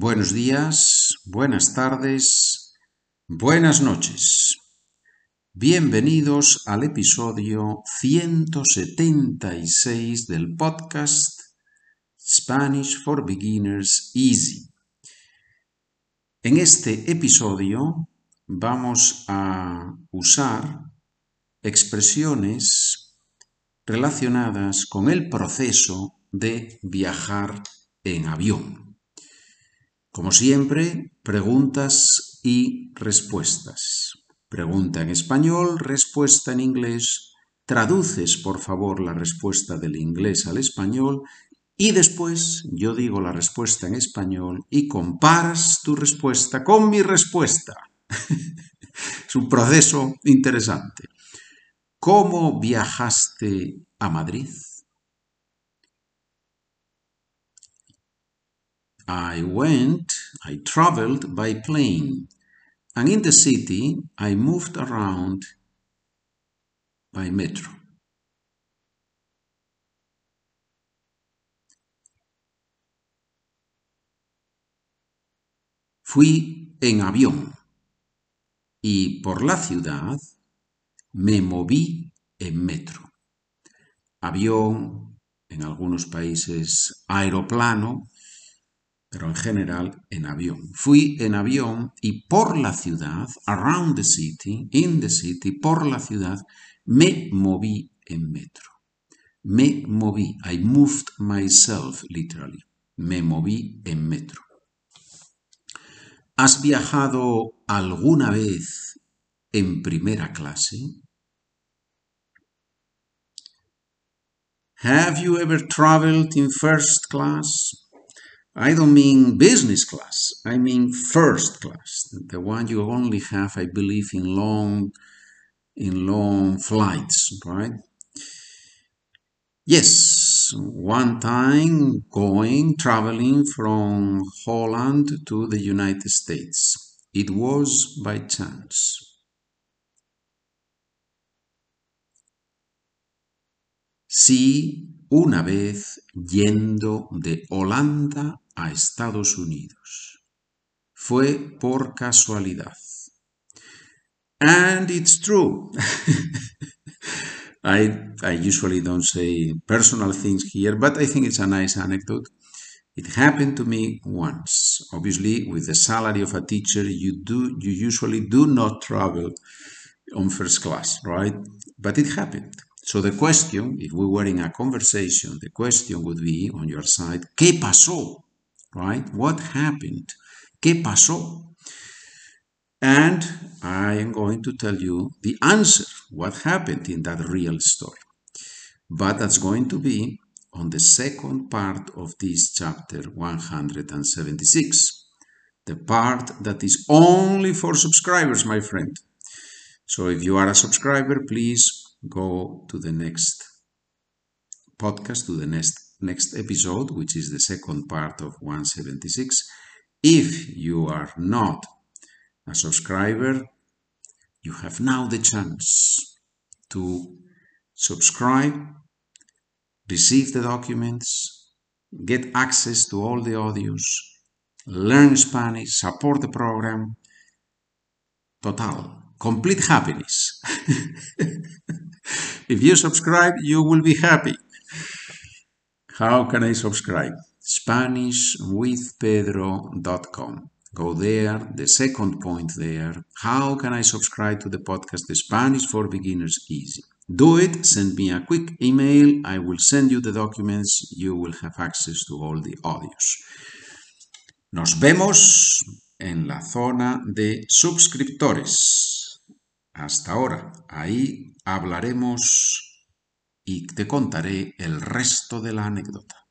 buenos días, buenas tardes, buenas noches. Bienvenidos al episodio 176 del podcast Spanish for Beginners Easy. En este episodio vamos a usar expresiones relacionadas con el proceso de viajar en avión. Como siempre, preguntas y respuestas. Pregunta en español, respuesta en inglés. Traduces, por favor, la respuesta del inglés al español y después yo digo la respuesta en español y comparas tu respuesta con mi respuesta. es un proceso interesante. ¿Cómo viajaste a Madrid? I went, I traveled by plane. And in the city, I moved around by metro. Fui en avión y por la ciudad me moví en metro. Avión, en algunos países aeroplano, pero en general en avión. Fui en avión y por la ciudad, around the city, in the city, por la ciudad, me moví en metro. Me moví, I moved myself literally. Me moví en metro. ¿Has viajado alguna vez en primera clase? Have you ever traveled in first class? I don't mean business class. I mean first class, the one you only have, I believe, in long, in long flights, right? Yes, one time going, traveling from Holland to the United States. It was by chance. Sí, una vez yendo de Holanda a Estados Unidos. Fue por casualidad. And it's true. I, I usually don't say personal things here, but I think it's a nice anecdote. It happened to me once. Obviously, with the salary of a teacher, you do you usually do not travel on first class, right? But it happened. So the question, if we were in a conversation, the question would be on your side, ¿qué pasó? Right? What happened? ¿Qué pasó? And I am going to tell you the answer, what happened in that real story. But that's going to be on the second part of this chapter 176, the part that is only for subscribers, my friend. So if you are a subscriber, please go to the next podcast, to the next next episode, which is the second part of 176. If you are not a subscriber, you have now the chance to subscribe, receive the documents, get access to all the audios, learn Spanish, support the program. Total, complete happiness. if you subscribe, you will be happy. How can I subscribe? SpanishWithPedro.com. Go there, the second point there. How can I subscribe to the podcast, The Spanish for Beginners Easy? Do it, send me a quick email. I will send you the documents. You will have access to all the audios. Nos vemos en la zona de suscriptores. Hasta ahora, ahí hablaremos y te contaré el resto de la anécdota.